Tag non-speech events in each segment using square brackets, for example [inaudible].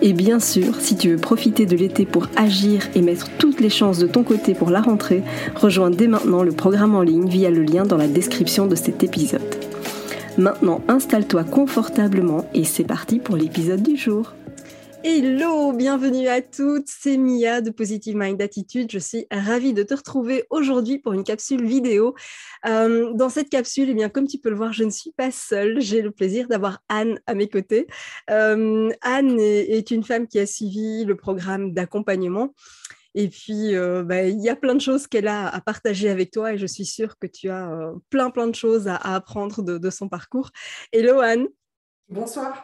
Et bien sûr, si tu veux profiter de l'été pour agir et mettre toutes les chances de ton côté pour la rentrée, rejoins dès maintenant le programme en ligne via le lien dans la description de cet épisode. Maintenant, installe-toi confortablement et c'est parti pour l'épisode du jour. Hello, bienvenue à toutes, c'est Mia de Positive Mind Attitude. Je suis ravie de te retrouver aujourd'hui pour une capsule vidéo. Euh, dans cette capsule, eh bien, comme tu peux le voir, je ne suis pas seule. J'ai le plaisir d'avoir Anne à mes côtés. Euh, Anne est, une femme qui a suivi le programme d'accompagnement. Et puis, euh, bah, il y a plein de choses qu'elle a à partager avec toi et je suis sûre que tu as plein, plein de choses à, apprendre de, de son parcours. Hello Anne. Bonsoir.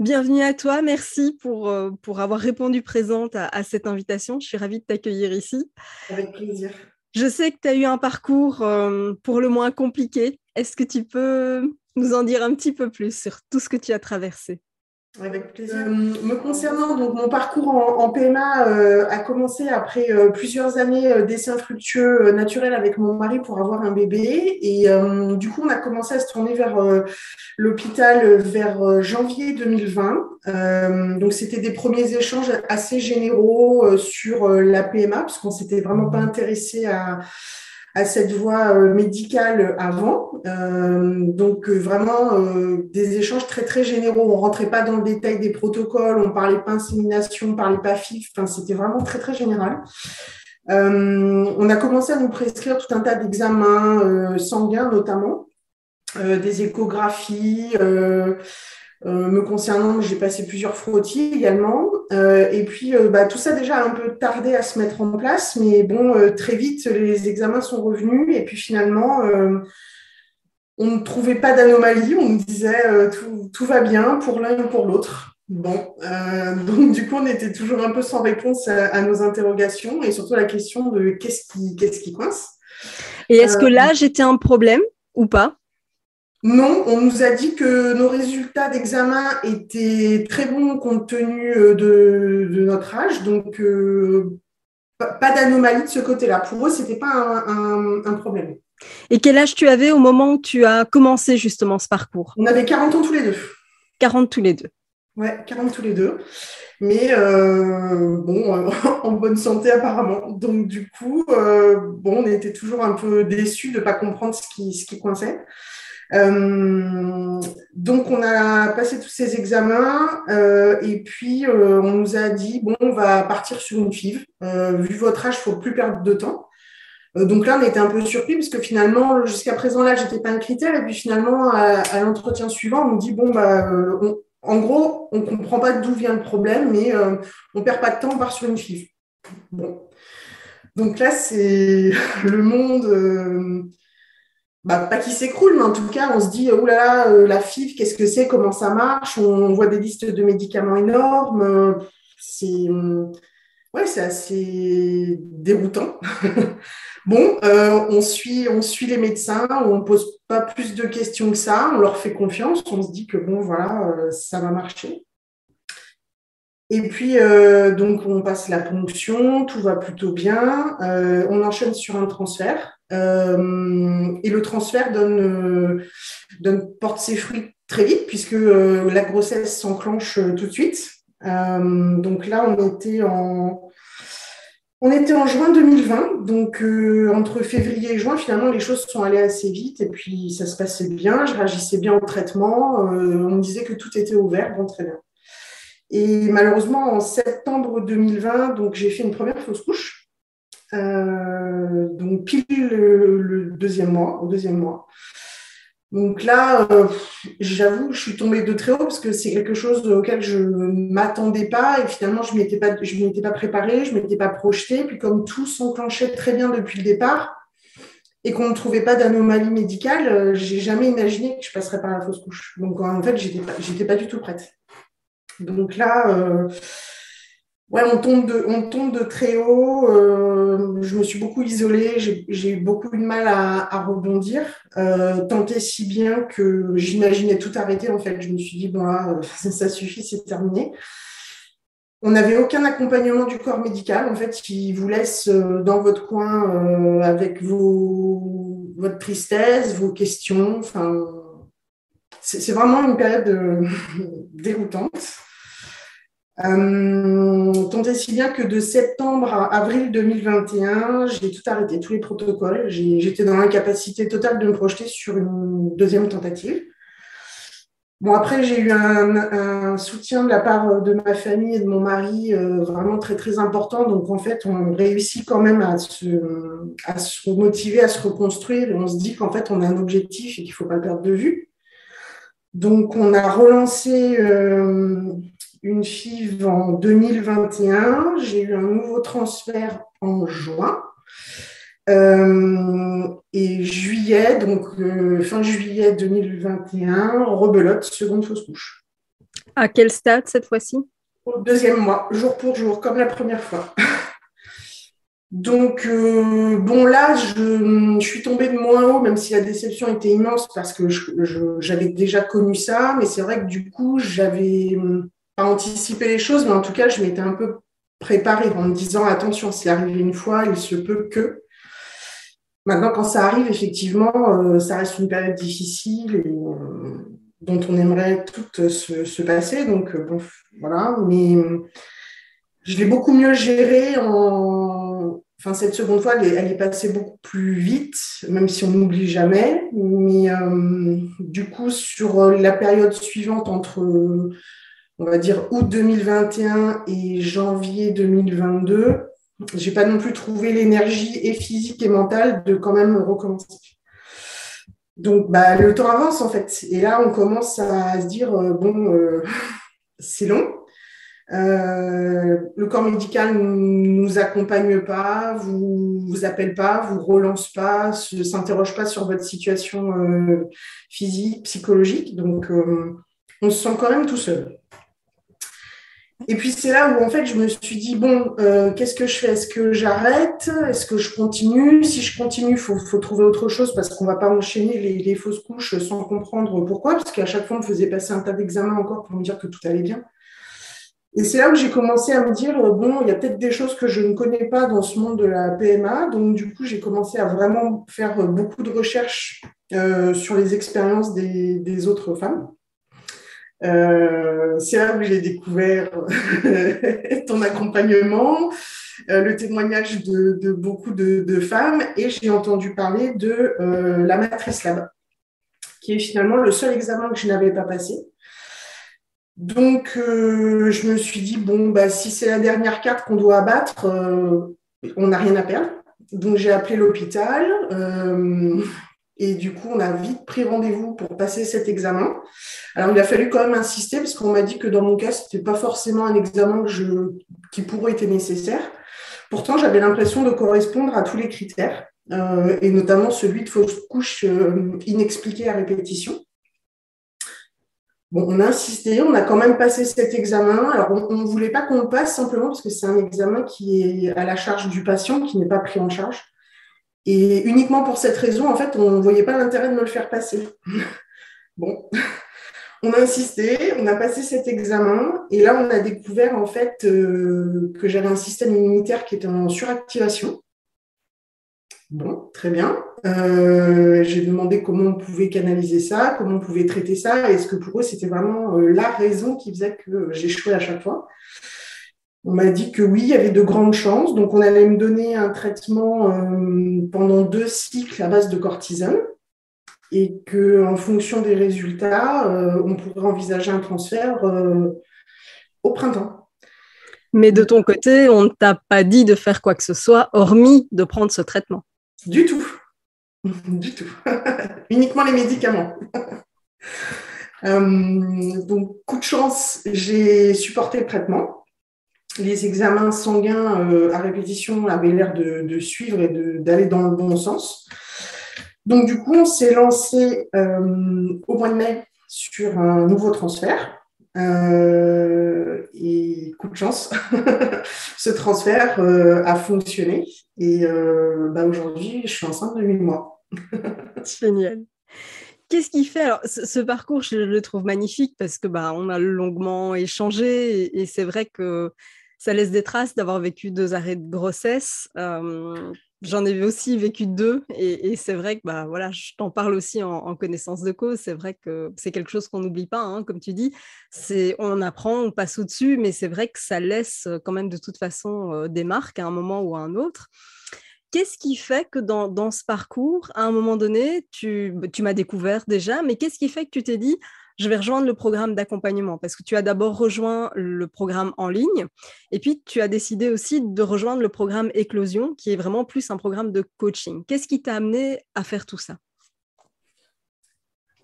Bienvenue à toi, merci pour, euh, pour avoir répondu présente à, cette invitation. Je suis ravie de t'accueillir ici. Avec plaisir. Je sais que tu as eu un parcours euh, pour le moins compliqué. Est-ce que tu peux nous en dire un petit peu plus sur tout ce que tu as traversé? Avec plaisir. Euh, me concernant, donc mon parcours en, PMA euh, a commencé après euh, plusieurs années d'essais infructueux naturels avec mon mari pour avoir un bébé. Et du coup, on a commencé à se tourner vers l'hôpital vers janvier 2020. donc, c'était des premiers échanges assez généraux sur la PMA, parce qu'on s'était vraiment pas intéressé à à cette voie euh, médicale avant. Euh, donc euh, vraiment des échanges très très généraux. On rentrait pas dans le détail des protocoles, on parlait pas insémination, on parlait pas FIF. Enfin, c'était vraiment très très général. on a commencé à nous prescrire tout un tas d'examens sanguins notamment, des échographies. Euh, me concernant, j'ai passé plusieurs frottis également. Euh, et puis, euh, bah, tout ça déjà a un peu tardé à se mettre en place, mais bon, très vite, les examens sont revenus. Et puis finalement, on ne trouvait pas d'anomalie. On nous disait tout, tout, va bien pour l'un ou pour l'autre. Bon, donc du coup, on était toujours un peu sans réponse à, nos interrogations et surtout la question de qu'est-ce qui, qu'est-ce qui coince. Et est-ce que l'âge était un problème ou pas? Non, on nous a dit que nos résultats d'examen étaient très bons compte tenu euh, de, notre âge, donc euh, pas d'anomalie de ce côté-là. Pour eux, ce n'était pas un, problème. Et quel âge tu avais au moment où tu as commencé justement ce parcours? On avait 40 ans tous les deux. 40 tous les deux. Ouais, 40 tous les deux. Mais euh, bon, [laughs] en bonne santé apparemment. Donc du coup, bon, on était toujours un peu déçus de ne pas comprendre ce qui, ce qui coinçait. Euh, donc, on a passé tous ces examens euh, et puis euh, on nous a dit bon, on va partir sur une FIV. vu votre âge, il faut plus perdre de temps. donc là, on était un peu surpris parce que finalement, jusqu'à présent, là, j'étais pas un critère. Et puis finalement, à, l'entretien suivant, on nous dit bon, bah, en gros, on comprend pas d'où vient le problème, mais on perd pas de temps, on part sur une FIV. Bon. Donc là, c'est [laughs] le monde bah, pas qui s'écroule, mais en tout cas, on se dit, oh là là, euh, la FIV, qu'est-ce que c'est, comment ça marche? On, voit des listes de médicaments énormes. C'est ouais, c'est assez déroutant. [laughs] bon, euh, on, suit, on suit les médecins, on ne pose pas plus de questions que ça, on leur fait confiance, on se dit que bon, voilà, euh, ça va marcher. Et puis, donc, on passe la ponction, tout va plutôt bien. on enchaîne sur un transfert. Euh, et le transfert euh, donne, porte ses fruits très vite puisque euh, la grossesse s'enclenche tout de suite. donc là, on était en, on était en juin 2020, donc entre février et juin, finalement, les choses sont allées assez vite et puis ça se passait bien, je réagissais bien au traitement, on me disait que tout était ouvert, bon, très bien. Et malheureusement, en septembre 2020, donc j'ai fait une première fausse couche. Euh, donc pile le, deuxième mois, au deuxième mois. Donc là, j'avoue, je suis tombée de très haut parce que c'est quelque chose auquel je ne m'attendais pas et finalement, je m'étais pas, je m'étais pas préparée, je m'étais pas projetée. Puis comme tout s'enclenchait très bien depuis le départ et qu'on ne trouvait pas d'anomalie médicale, j'ai jamais imaginé que je passerais par la fausse couche. Donc en fait, j'étais pas, j'étais pas du tout prête. Donc là, Ouais, on tombe de, on tombe de très haut. Euh, je me suis beaucoup isolée. J'ai eu beaucoup de mal à, rebondir. Euh, tant et si bien que j'imaginais tout arrêter. En fait, je me suis dit, bon, là, [laughs] ça suffit, c'est terminé. On n'avait aucun accompagnement du corps médical, en fait, qui vous laisse euh, dans votre coin euh, avec votre tristesse, vos questions. Enfin, c'est vraiment une période [laughs] déroutante. Euh, tant et si bien que de septembre à avril 2021, j'ai tout arrêté, tous les protocoles. J'étais dans l'incapacité totale de me projeter sur une deuxième tentative. Bon, après, j'ai eu un, soutien de la part de ma famille et de mon mari euh, vraiment très, très important. Donc, en fait, on réussit quand même à se, à motiver, à se reconstruire. On se dit qu'en fait, on a un objectif et qu'il ne faut pas le perdre de vue. Donc, on a relancé euh, une FIV en 2021. J'ai eu un nouveau transfert en juin. Euh, et juillet, donc euh, fin juillet 2021, rebelote, seconde fausse couche. À quel stade cette fois-ci? Au deuxième mois, jour pour jour, comme la première fois. [laughs] Donc, euh, bon, là, je, suis tombée de moins haut, même si la déception était immense parce que j'avais déjà connu ça. Mais c'est vrai que du coup, j'avais anticiper les choses, mais en tout cas, je m'étais un peu préparée en me disant attention, c'est arrivé une fois, il se peut que. Maintenant, quand ça arrive, effectivement, euh, ça reste une période difficile et, euh, dont on aimerait toutes se, passer. Donc, euh, bon, voilà. Mais je l'ai beaucoup mieux géré en. Enfin, cette seconde fois, elle est, passée beaucoup plus vite, même si on n'oublie jamais. Mais du coup, sur la période suivante entre on va dire août 2021 et janvier 2022, j'ai pas non plus trouvé l'énergie et physique et mentale de quand même recommencer. Donc bah, le temps avance en fait. Et là, on commence à se dire, euh, bon, euh, [laughs] c'est long. Euh, le corps médical ne nous accompagne pas, vous vous appelle pas, vous relance pas, ne s'interroge pas sur votre situation physique, psychologique. Donc, on se sent quand même tout seul. Et puis c'est là où en fait je me suis dit bon, euh, qu'est-ce que je fais? Est-ce que j'arrête? Est-ce que je continue? Si je continue, faut, faut, trouver autre chose parce qu'on ne va pas enchaîner les, les, fausses couches sans comprendre pourquoi. Parce qu'à chaque fois, on me faisait passer un tas d'examens encore pour me dire que tout allait bien. Et c'est là où j'ai commencé à me dire bon, il y a peut-être des choses que je ne connais pas dans ce monde de la PMA. Donc du coup, j'ai commencé à vraiment faire beaucoup de recherches euh, sur les expériences des, des autres femmes. Euh, c'est là où j'ai découvert [laughs] ton accompagnement, euh, le témoignage de, beaucoup de, femmes et j'ai entendu parler de euh, la matrice Lab, qui est finalement le seul examen que je n'avais pas passé. Donc, je me suis dit, bon, bah, si c'est la dernière carte qu'on doit abattre, on n'a rien à perdre. Donc, j'ai appelé l'hôpital. Et du coup, on a vite pris rendez-vous pour passer cet examen. Alors, il a fallu quand même insister parce qu'on m'a dit que dans mon cas, ce n'était pas forcément un examen qui pourrait être nécessaire. Pourtant, j'avais l'impression de correspondre à tous les critères, euh, et notamment celui de fausse couche euh, inexpliquée à répétition. Bon, on a insisté, on a quand même passé cet examen. Alors, on ne voulait pas qu'on le passe simplement parce que c'est un examen qui est à la charge du patient, qui n'est pas pris en charge. Et uniquement pour cette raison, en fait, on ne voyait pas l'intérêt de me le faire passer. [laughs] bon, [laughs] on a insisté, on a passé cet examen, et là, on a découvert en fait euh, que j'avais un système immunitaire qui était en suractivation. Bon, très bien. Euh, j'ai demandé comment on pouvait canaliser ça, comment on pouvait traiter ça. Est-ce que pour eux, c'était vraiment euh, la raison qui faisait que j'échouais à chaque fois on m'a dit que oui, il y avait de grandes chances. Donc, on allait me donner un traitement euh, pendant deux cycles à base de cortisone et qu'en fonction des résultats, euh, on pourrait envisager un transfert euh, au printemps. Mais de ton côté, on ne t'a pas dit de faire quoi que ce soit, hormis de prendre ce traitement. Du tout. [laughs] du tout. [laughs] Uniquement les médicaments. [laughs] Donc, coup de chance, j'ai supporté le traitement. Les examens sanguins euh, à répétition avaient l'air de, suivre et d'aller dans le bon sens. Donc, du coup, on s'est lancé euh, au mois de mai sur un nouveau transfert. et coup de chance, [laughs] ce transfert a fonctionné. Et bah, aujourd'hui, je suis enceinte de 8 mois. [laughs] Génial. Qu'est-ce qui fait alors ce, parcours Je le trouve magnifique parce que bah on a longuement échangé et, c'est vrai que ça laisse des traces d'avoir vécu deux arrêts de grossesse. Euh, j'en ai aussi vécu deux et, c'est vrai que bah voilà, je t'en parle aussi en, connaissance de cause. C'est vrai que c'est quelque chose qu'on n'oublie pas, hein, comme tu dis. On apprend, on passe au dessus, mais c'est vrai que ça laisse quand même de toute façon euh, des marques à un moment ou à un autre. Qu'est-ce qui fait que dans, ce parcours, à un moment donné, tu, bah, tu m'as découvert déjà, mais qu'est-ce qui fait que tu t'es dit, je vais rejoindre le programme d'accompagnement Parce que tu as d'abord rejoint le programme en ligne, et puis tu as décidé aussi de rejoindre le programme Éclosion, qui est vraiment plus un programme de coaching. Qu'est-ce qui t'a amené à faire tout ça?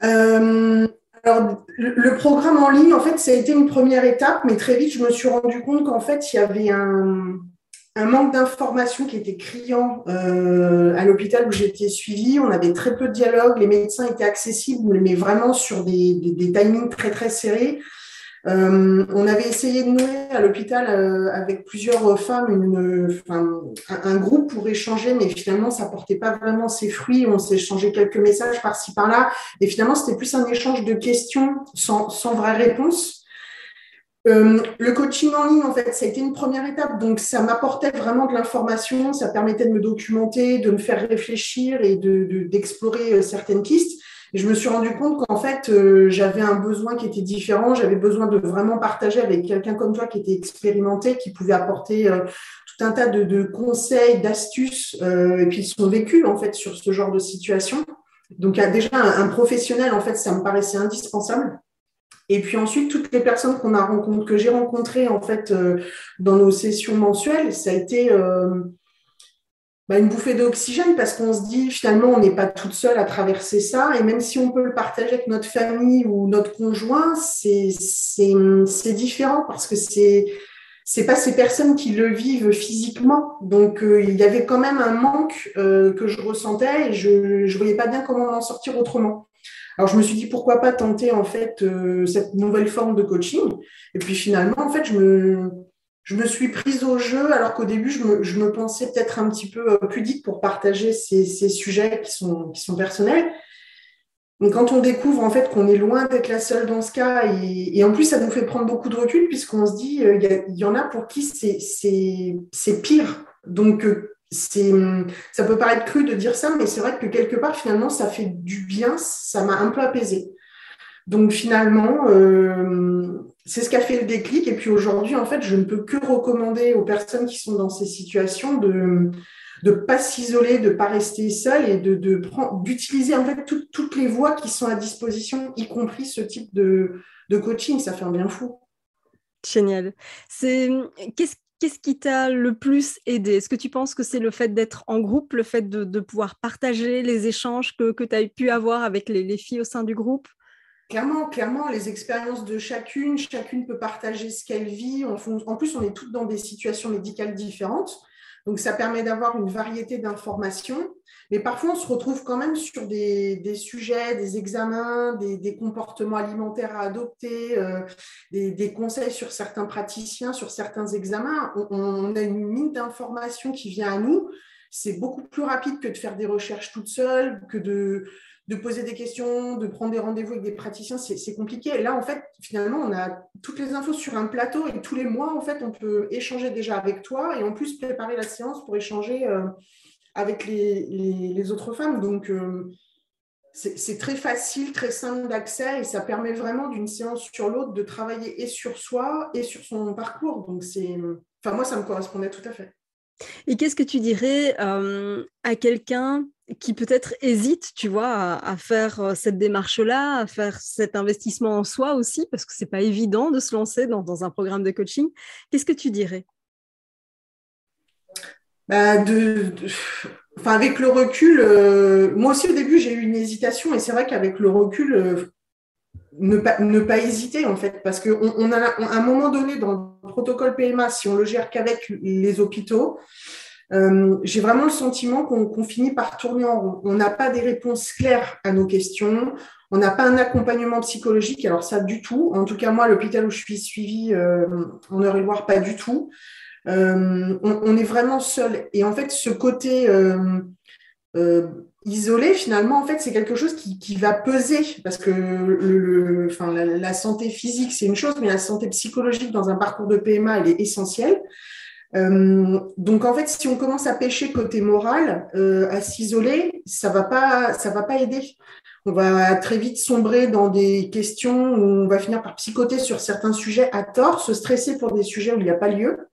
Euh, alors, le, programme en ligne, en fait, ça a été une première étape, mais très vite, je me suis rendu compte qu'en fait, il y avait un, un manque d'information qui était criant euh, à l'hôpital où j'étais suivie. On avait très peu de dialogue, les médecins étaient accessibles, mais vraiment sur des, timings très très serrés. Euh, on avait essayé de nouer à l'hôpital euh, avec plusieurs femmes une, un, groupe pour échanger, mais finalement ça portait pas vraiment ses fruits. On s'est échangé quelques messages par-ci par-là, et finalement c'était plus un échange de questions sans vraie réponse. Euh, le coaching en ligne, en fait, ça a été une première étape. Donc, ça m'apportait vraiment de l'information, ça permettait de me documenter, de me faire réfléchir et d'explorer de, euh, certaines pistes. Et je me suis rendu compte qu'en fait, euh, j'avais un besoin qui était différent. J'avais besoin de vraiment partager avec quelqu'un comme toi qui était expérimenté, qui pouvait apporter tout un tas de, conseils, d'astuces, et puis son vécu, en fait, sur ce genre de situation. Donc, déjà, un professionnel, en fait, ça me paraissait indispensable. Et puis ensuite, toutes les personnes qu'on a que j'ai rencontrées en fait euh, dans nos sessions mensuelles, ça a été euh, bah, une bouffée d'oxygène parce qu'on se dit finalement on n'est pas toute seule à traverser ça et même si on peut le partager avec notre famille ou notre conjoint, c'est différent parce que c'est c'est pas ces personnes qui le vivent physiquement. Donc euh, il y avait quand même un manque que je ressentais et je ne voyais pas bien comment en sortir autrement. Alors je me suis dit pourquoi pas tenter en fait euh, cette nouvelle forme de coaching? Et puis finalement, en fait, je me, je me suis prise au jeu alors qu'au début, je me, je me pensais peut-être un petit peu euh, pudique pour partager ces, ces sujets qui sont, qui sont personnels. Donc, quand on découvre en fait qu'on est loin d'être la seule dans ce cas, et, et, en plus ça nous fait prendre beaucoup de recul puisqu'on se dit euh, il y, en a pour qui c'est pire. Donc ça peut paraître cru de dire ça, mais c'est vrai que quelque part, finalement, ça fait du bien, ça m'a un peu apaisé. Donc finalement, euh, c'est ce qui a fait le déclic. Et puis aujourd'hui, en fait, je ne peux que recommander aux personnes qui sont dans ces situations de ne pas s'isoler, de ne pas rester seul et de, d'utiliser en fait toutes les voies qui sont à disposition, y compris ce type de, de coaching. Ça fait un bien fou. Génial. C'est qu'est-ce qu'est-ce qui t'a le plus aidé? Est-ce que tu penses que c'est le fait d'être en groupe, le fait de, pouvoir partager les échanges que, tu as pu avoir avec les, filles au sein du groupe? Clairement, clairement, les expériences de chacune, chacune peut partager ce qu'elle vit. En plus, on est toutes dans des situations médicales différentes. Donc, ça permet d'avoir une variété d'informations. Mais parfois, on se retrouve quand même sur des, sujets, des examens, des, comportements alimentaires à adopter, euh, des, conseils sur certains praticiens, sur certains examens. On, a une mine d'informations qui vient à nous. C'est beaucoup plus rapide que de faire des recherches toute seule, que de, de poser des questions, de prendre des rendez-vous avec des praticiens, c'est compliqué. Là, en fait, finalement, on a toutes les infos sur un plateau et tous les mois, en fait, on peut échanger déjà avec toi et en plus préparer la séance pour échanger euh, avec les, autres femmes. Donc, euh, c'est très facile, très simple d'accès et ça permet vraiment d'une séance sur l'autre de travailler et sur soi et sur son parcours. Donc, c'est, enfin, moi, ça me correspondait tout à fait. Et qu'est-ce que tu dirais euh, à quelqu'un qui peut-être hésite, tu vois, à, faire euh, cette démarche-là, à faire cet investissement en soi aussi, parce que c'est pas évident de se lancer dans, un programme de coaching. Qu'est-ce que tu dirais? Bah enfin, avec le recul, euh, moi aussi au début j'ai eu une hésitation et c'est vrai qu'avec le recul, euh, ne, pas, hésiter en fait, parce qu'à on a un moment donné dans le protocole PMA, si on le gère qu'avec les hôpitaux, euh, j'ai vraiment le sentiment qu'on finit par tourner en rond. On n'a pas des réponses claires à nos questions, on n'a pas un accompagnement psychologique, alors ça du tout. En tout cas, moi, l'hôpital où je suis suivie en Eure-et-Loire, pas du tout. Euh, on, est vraiment seul. Et en fait, ce côté euh, euh, isolé, finalement, en fait, c'est quelque chose qui, va peser parce que enfin, la, santé physique, c'est une chose, mais la santé psychologique dans un parcours de PMA, elle est essentielle. Donc en fait, si on commence à pêcher côté moral, à s'isoler, ça va pas, ça va pas aider. On va très vite sombrer dans des questions où on va finir par psychoter sur certains sujets à tort, se stresser pour des sujets où il n'y a pas lieu.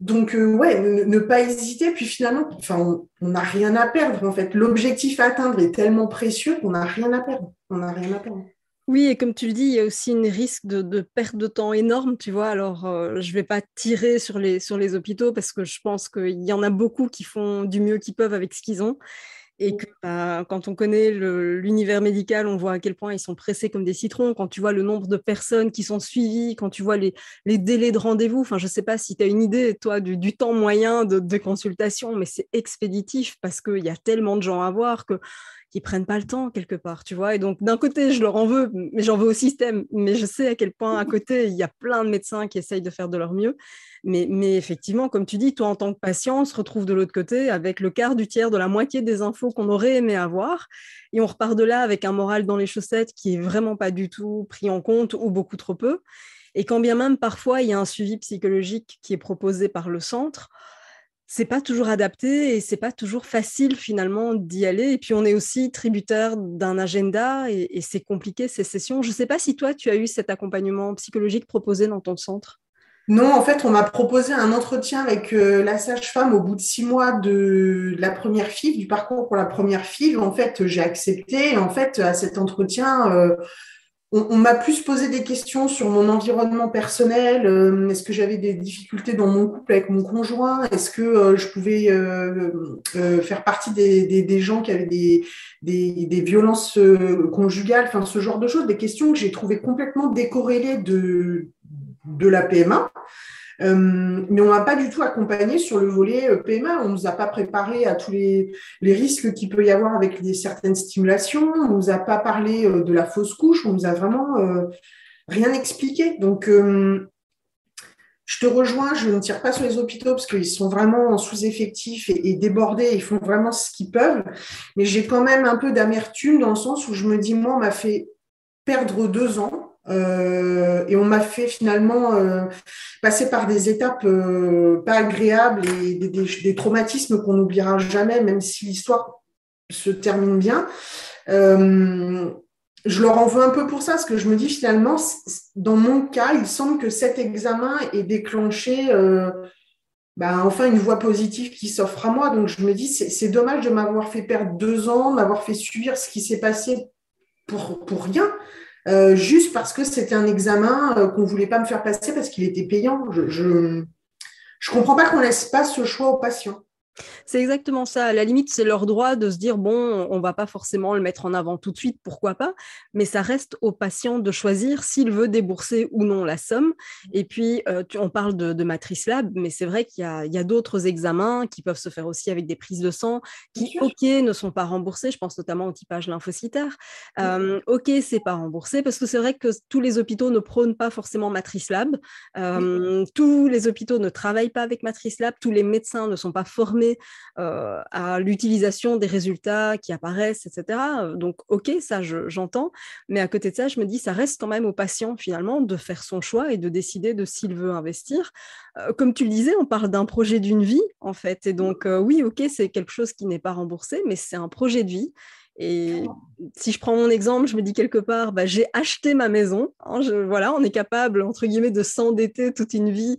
Donc, euh, ouais, ne, pas hésiter. Puis finalement, enfin, on n'a rien à perdre, en fait. L'objectif à atteindre est tellement précieux qu'on rien à perdre. On n'a rien à perdre. Oui, et comme tu le dis, il y a aussi un risque de, perte de temps énorme, tu vois. Alors, euh, je ne vais pas tirer sur les, sur les hôpitaux parce que je pense qu'il y en a beaucoup qui font du mieux qu'ils peuvent avec ce qu'ils ont. Et que bah, quand on connaît l'univers médical, on voit à quel point ils sont pressés comme des citrons. Quand tu vois le nombre de personnes qui sont suivies, quand tu vois les, délais de rendez-vous, enfin, je ne sais pas si tu as une idée, toi, du, temps moyen de, de consultation, mais c'est expéditif parce qu'il y a tellement de gens à voir que qui prennent pas le temps quelque part, tu vois? Et donc, d'un côté, je leur en veux, mais j'en veux au système. Mais je sais à quel point, à côté, il y a plein de médecins qui essayent de faire de leur mieux. Mais, mais effectivement, comme tu dis, toi, en tant que patient, on se retrouve de l'autre côté avec le quart du tiers de la moitié des infos qu'on aurait aimé avoir. Et on repart de là avec un moral dans les chaussettes qui est vraiment pas du tout pris en compte ou beaucoup trop peu. Et quand bien même, parfois, il y a un suivi psychologique qui est proposé par le centre, c'est pas toujours adapté et c'est pas toujours facile finalement d'y aller. Et puis on est aussi tributaire d'un agenda et, c'est compliqué ces sessions. Je sais pas si toi tu as eu cet accompagnement psychologique proposé dans ton centre. Non, en fait, on m'a proposé un entretien avec euh, la sage-femme au bout de six mois de, la première FIV, du parcours pour la première FIV. En fait, j'ai accepté. En fait, à cet entretien, euh, on, m'a plus posé des questions sur mon environnement personnel. Euh, est-ce que j'avais des difficultés dans mon couple avec mon conjoint Est-ce que euh, je pouvais euh, faire partie des, gens qui avaient des, violences conjugales Enfin, ce genre de choses, des questions que j'ai trouvées complètement décorrélées de la PMA. Euh, mais on m'a pas du tout accompagné sur le volet euh, PMA. On nous a pas préparé à tous les, risques qu'il peut y avoir avec certaines stimulations. On nous a pas parlé euh, de la fausse couche. On nous a vraiment rien expliqué. Donc, je te rejoins, je ne tire pas sur les hôpitaux parce qu'ils sont vraiment en sous-effectif et, débordés, ils font vraiment ce qu'ils peuvent. Mais j'ai quand même un peu d'amertume dans le sens où je me dis, moi, on m'a fait perdre deux ans euh, et on m'a fait finalement euh, passer par des étapes euh, pas agréables et des, traumatismes qu'on n'oubliera jamais, même si l'histoire se termine bien. je leur en veux un peu pour ça, parce que je me dis finalement, dans mon cas, il semble que cet examen ait déclenché ben, enfin une voie positive qui s'offre à moi. Donc je me dis, c'est dommage de m'avoir fait perdre deux ans, m'avoir fait subir ce qui s'est passé pour, pour rien. Euh, juste parce que c'était un examen euh, qu'on ne voulait pas me faire passer parce qu'il était payant. Je ne comprends pas qu'on laisse pas ce choix aux patients. C'est exactement ça. À la limite, c'est leur droit de se dire bon, on va pas forcément le mettre en avant tout de suite, pourquoi pas, mais ça reste au patient de choisir s'il veut débourser ou non la somme. Et puis, euh, on parle de, matrice lab, mais c'est vrai qu'il y a, d'autres examens qui peuvent se faire aussi avec des prises de sang qui, ok, ne sont pas remboursés. Je pense notamment au typage lymphocytaire. Euh, ok, c'est pas remboursé parce que c'est vrai que tous les hôpitaux ne prônent pas forcément matrice lab. Euh, tous les hôpitaux ne travaillent pas avec matrice lab. Tous les médecins ne sont pas formés euh, à l'utilisation des résultats qui apparaissent, etc. Donc, ok, ça, j'entends. mais à côté de ça, je me dis, ça reste quand même au patient, finalement, de faire son choix et de décider de s'il veut investir. Euh, comme tu le disais, on parle d'un projet d'une vie, en fait. Et donc, euh, oui, ok, c'est quelque chose qui n'est pas remboursé, mais c'est un projet de vie. Et si je prends mon exemple, je me dis quelque part, bah, j'ai acheté ma maison. Hein, voilà, on est capable, entre guillemets, de s'endetter toute une vie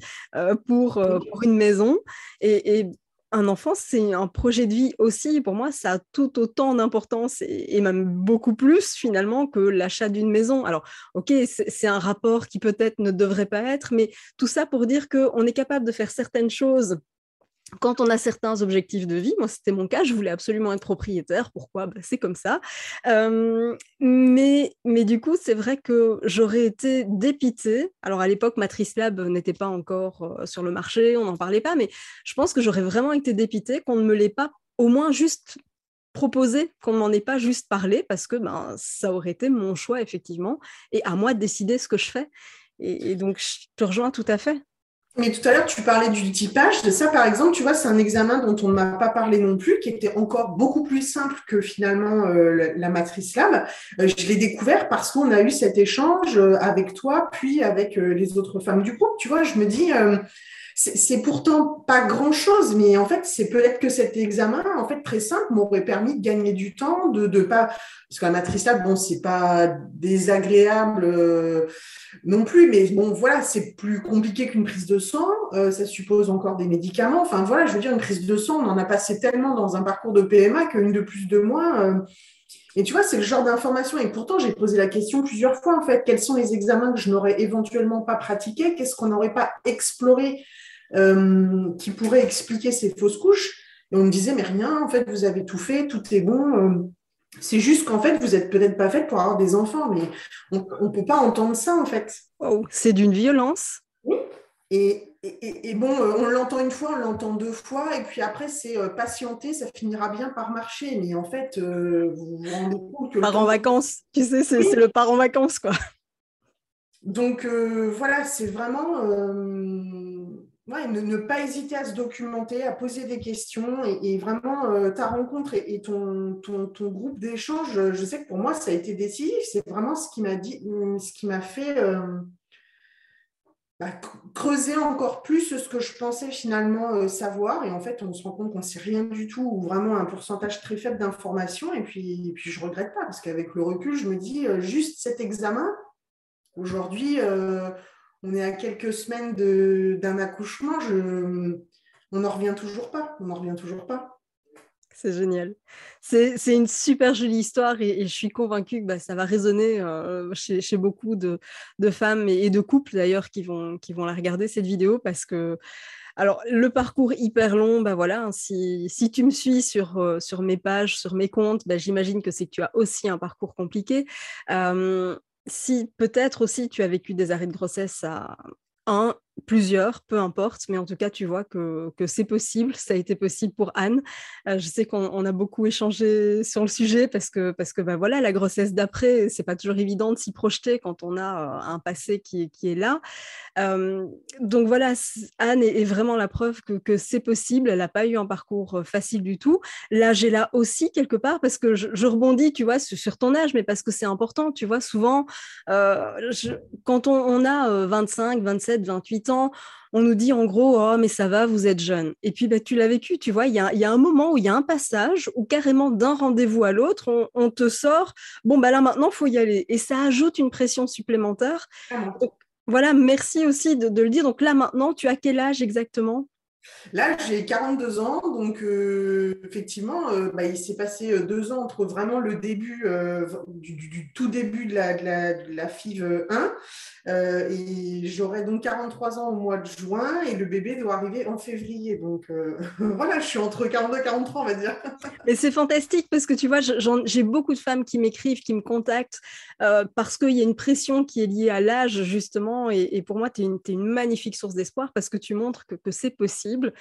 pour, pour, une maison. Et, et, un enfant, c'est un projet de vie aussi. Pour moi, ça a tout autant d'importance et, même beaucoup plus finalement que l'achat d'une maison. Alors, ok, c'est un rapport qui peut-être ne devrait pas être, mais tout ça pour dire qu'on est capable de faire certaines choses quand on a certains objectifs de vie, moi c'était mon cas, je voulais absolument être propriétaire. Pourquoi? Bah, C'est comme ça. mais, mais du coup, c'est vrai que j'aurais été dépitée. Alors à l'époque, Matrice Lab n'était pas encore sur le marché, on n'en parlait pas, mais je pense que j'aurais vraiment été dépitée qu'on ne me l'ait pas au moins juste proposé, qu'on ne m'en ait pas juste parlé, parce que ben, ça aurait été mon choix, effectivement, et à moi de décider ce que je fais. et donc, je te rejoins tout à fait. Mais tout à l'heure, tu parlais du typage. De ça, par exemple, tu vois, c'est un examen dont on ne m'a pas parlé non plus, qui était encore beaucoup plus simple que finalement euh, la, matrice lab. Euh, je l'ai découvert parce qu'on a eu cet échange euh, avec toi, puis avec les autres femmes du groupe. Tu vois, je me dis, c'est pourtant pas grand chose, mais en fait, c'est peut-être que cet examen, en fait, très simple, m'aurait permis de gagner du temps, de, de pas, parce matrice lab, bon, c'est pas désagréable euh, non plus, mais bon, voilà, c'est plus compliqué qu'une prise de sang, euh, ça suppose encore des médicaments. Enfin, voilà, je veux dire, une prise de sang, on en a passé tellement dans un parcours de PMA qu'une de plus de moins. Euh, et tu vois, c'est le genre d'information. Et pourtant, j'ai posé la question plusieurs fois, en fait, quels sont les examens que je n'aurais éventuellement pas pratiqués Qu'est-ce qu'on n'aurait pas exploré euh, qui pourrait expliquer ces fausses couches. Et on me disait, mais rien, en fait, vous avez tout fait, tout est bon. Euh, c'est juste qu'en fait, vous n'êtes peut-être pas faite pour avoir des enfants, mais on ne peut pas entendre ça, en fait. C'est d'une violence. Oui. Et, et, bon, euh, on l'entend une fois, on l'entend deux fois, et puis après, c'est patienter, ça finira bien par marcher. Mais en fait, vous vous rendez compte que. Part en vacances, tu sais, c'est le part en vacances, quoi. Donc voilà, c'est vraiment ne, pas hésiter à se documenter, à poser des questions et, vraiment euh, ta rencontre et, ton, ton, groupe d'échange, je sais que pour moi ça a été décisif. C'est vraiment ce qui m'a dit, ce qui m'a fait euh, bah, creuser encore plus ce que je pensais finalement euh, savoir. Et en fait, on se rend compte qu'on ne sait rien du tout ou vraiment un pourcentage très faible d'informations. Et puis, et puis je regrette pas parce qu'avec le recul, je me dis juste cet examen aujourd'hui on est à quelques semaines d'un accouchement, on n'en revient toujours pas. On revient toujours pas. C'est génial. C'est une super jolie histoire et, je suis convaincue que bah, ça va résonner euh, chez, beaucoup de, femmes et, de couples d'ailleurs qui vont, la regarder cette vidéo parce que alors, le parcours hyper long, bah voilà, hein, si, tu me suis sur, euh, sur mes pages, sur mes comptes, bah, j'imagine que c'est que tu as aussi un parcours compliqué. Euh, si peut-être aussi tu as vécu des arrêts de grossesse à un, plusieurs, peu importe, mais en tout cas, tu vois que, c'est possible. Ça a été possible pour Anne. Euh, je sais qu'on a beaucoup échangé sur le sujet parce que, parce que bah, voilà, la grossesse d'après, c'est pas toujours évident de s'y projeter quand on a euh, un passé qui, qui est là. Euh, donc voilà, Anne est, vraiment la preuve que, c'est possible. Elle n'a pas eu un parcours facile du tout. Là, j'ai là aussi quelque part parce que je, rebondis, tu vois, sur, ton âge, mais parce que c'est important. Tu vois, souvent, quand on, on a 25, 27, 28 ans, on nous dit en gros, oh, mais ça va, vous êtes jeune. Et puis, bah, tu l'as vécu, tu vois, il y a, un moment où il y a un passage où carrément d'un rendez-vous à l'autre, on, te sort, bon, bah là maintenant, il faut y aller. Et ça ajoute une pression supplémentaire. voilà, merci aussi de, le dire. Donc là maintenant, tu as quel âge exactement? Là, j'ai 42 ans, donc euh, effectivement, euh, bah, il s'est passé euh, deux ans entre vraiment le début, du, tout début de la, de la FIV 1 euh, et j'aurai donc 43 ans au mois de juin et le bébé doit arriver en février. Donc euh, [laughs] voilà, je suis entre 42 et 43, on va dire. [laughs] Mais c'est fantastique parce que tu vois, j'ai beaucoup de femmes qui m'écrivent, qui me contactent euh, parce qu'il y a une pression qui est liée à l'âge, justement. Et, pour moi, tu es, une magnifique source d'espoir parce que tu montres que, c'est possible.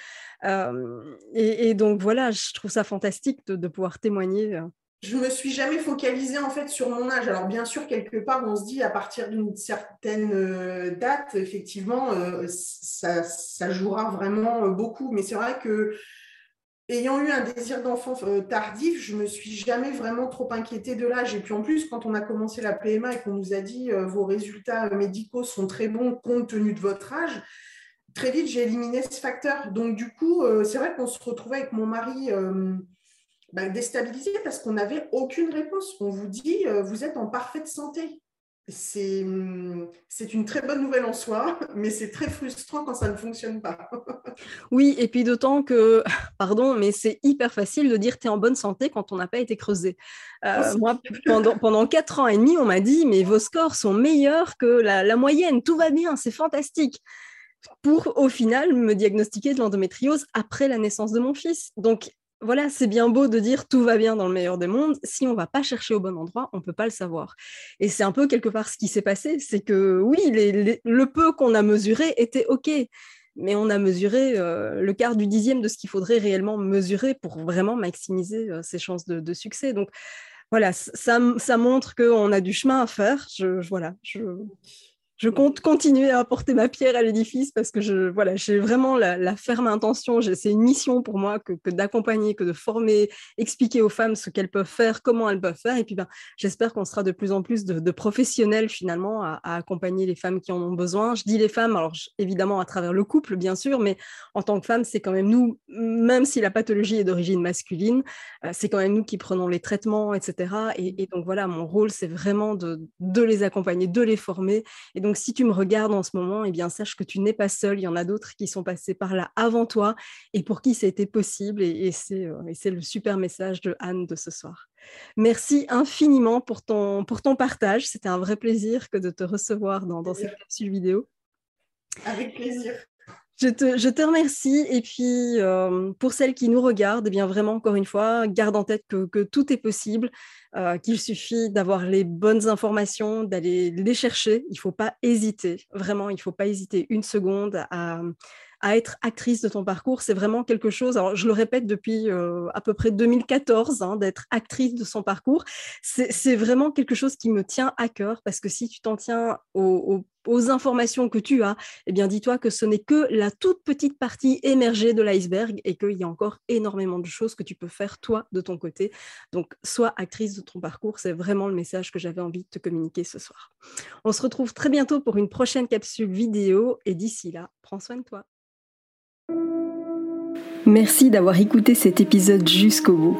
Et, donc voilà, je trouve ça fantastique de pouvoir témoigner je me suis jamais focalisée en fait sur mon âge. Alors bien sûr, quelque part, on se dit à partir d'une certaine euh, date, effectivement, euh, ça, jouera vraiment euh, beaucoup. Mais c'est vrai que ayant eu un désir d'enfant tardif, je me suis jamais vraiment trop inquiétée de l'âge. Et puis en plus, quand on a commencé la PMA et qu'on nous a dit vos résultats médicaux sont très bons compte tenu de votre âge, très vite j'ai éliminé ce facteur. Donc du coup, c'est vrai qu'on se retrouvait avec mon mari bah, déstabilisé parce qu'on n'avait aucune réponse. On vous dit, euh, vous êtes en parfaite santé. Hum, c'est une très bonne nouvelle en soi, [laughs] mais c'est très frustrant quand ça ne fonctionne pas. [laughs] oui, et puis d'autant que, [laughs] pardon, mais c'est hyper facile de dire tu es en bonne santé quand on n'a pas été creusé. Euh, oh, moi, pendant, pendant 4 ans et demi, on m'a dit mais vos scores sont meilleurs que la, la moyenne, tout va bien, c'est fantastique. pour au final me diagnostiquer de l'endométriose après la naissance de mon fils. Donc voilà, c'est bien beau de dire tout va bien dans le meilleur des mondes. Si on va pas chercher au bon endroit, on peut pas le savoir. Et c'est un peu quelque part ce qui s'est passé, c'est que oui, le peu qu'on a mesuré était ok, mais on a mesuré euh, le quart du dixième de ce qu'il faudrait réellement mesurer pour vraiment maximiser euh, ses chances de, succès. Donc voilà, ça, montre qu'on a du chemin à faire. Je, voilà, je compte continuer à apporter ma pierre à l'édifice parce que je, voilà, j'ai vraiment la, ferme intention, c'est une mission pour moi que, d'accompagner, que de former, expliquer aux femmes ce qu'elles peuvent faire, comment elles peuvent faire. Et puis, ben, j'espère qu'on sera de plus en plus de, professionnels finalement à, accompagner les femmes qui en ont besoin. Je dis les femmes, alors évidemment à travers le couple, bien sûr, mais en tant que femme, c'est quand même nous, même si la pathologie est d'origine masculine, euh, c'est quand même nous qui prenons les traitements, etc. Et, donc voilà, mon rôle, c'est vraiment de, de les accompagner, de les former. Et donc, donc, si tu me regardes en ce moment, eh bien, sache que tu n'es pas seul. Il y en a d'autres qui sont passés par là avant toi et pour qui ça a été possible. Et, euh, et c'est le super message de Anne de ce soir. Merci infiniment pour ton, pour ton partage. C'était un vrai plaisir que de te recevoir dans, dans cette capsule vidéo. Avec plaisir. Je te, remercie. Et puis, euh, pour celles qui nous regardent, eh bien vraiment, encore une fois, garde en tête que, que tout est possible, euh, qu'il suffit d'avoir les bonnes informations, d'aller les chercher. Il ne faut pas hésiter. Vraiment, il ne faut pas hésiter une seconde à, à être actrice de ton parcours. C'est vraiment quelque chose, alors je le répète depuis euh, à peu près 2014, hein, d'être actrice de son parcours. C'est vraiment quelque chose qui me tient à cœur parce que si tu t'en tiens aux, informations que tu as, eh bien dis-toi que ce n'est que la toute petite partie émergée de l'iceberg et qu'il y a encore énormément de choses que tu peux faire toi de ton côté. Donc sois actrice de ton parcours, c'est vraiment le message que j'avais envie de te communiquer ce soir. On se retrouve très bientôt pour une prochaine capsule vidéo et d'ici là, prends soin de toi. Merci d'avoir écouté cet épisode jusqu'au bout.